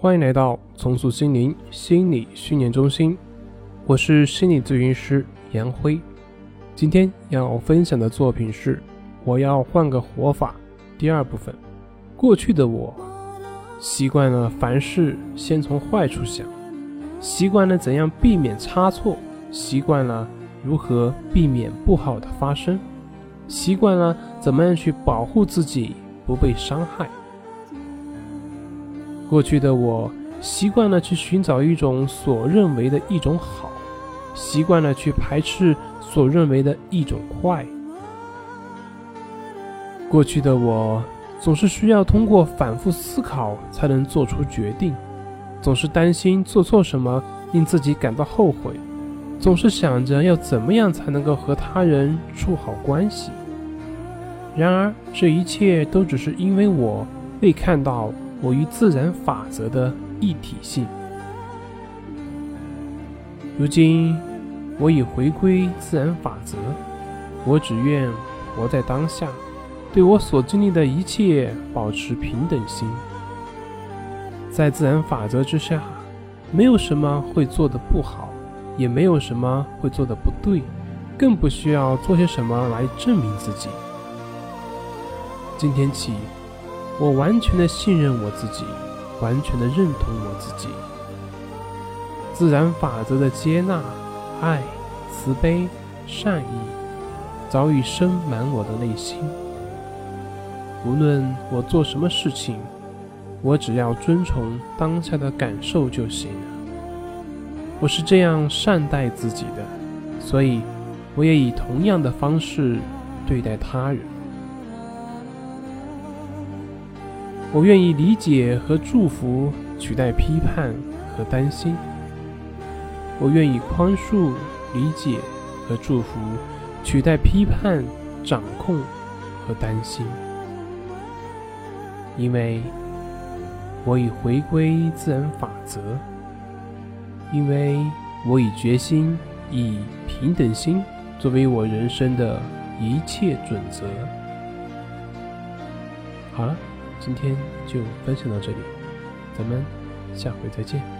欢迎来到重塑心灵心理训练中心，我是心理咨询师杨辉。今天要分享的作品是《我要换个活法》第二部分。过去的我习惯了凡事先从坏处想，习惯了怎样避免差错，习惯了如何避免不好的发生，习惯了怎么样去保护自己不被伤害。过去的我习惯了去寻找一种所认为的一种好，习惯了去排斥所认为的一种坏。过去的我总是需要通过反复思考才能做出决定，总是担心做错什么令自己感到后悔，总是想着要怎么样才能够和他人处好关系。然而，这一切都只是因为我未看到。我与自然法则的一体性。如今，我已回归自然法则，我只愿活在当下，对我所经历的一切保持平等心。在自然法则之下，没有什么会做的不好，也没有什么会做的不对，更不需要做些什么来证明自己。今天起。我完全的信任我自己，完全的认同我自己。自然法则的接纳、爱、慈悲、善意，早已深满我的内心。无论我做什么事情，我只要遵从当下的感受就行了。我是这样善待自己的，所以我也以同样的方式对待他人。我愿意理解和祝福取代批判和担心。我愿意宽恕、理解和祝福取代批判、掌控和担心。因为我已回归自然法则。因为我已决心以平等心作为我人生的一切准则。好了。今天就分享到这里，咱们下回再见。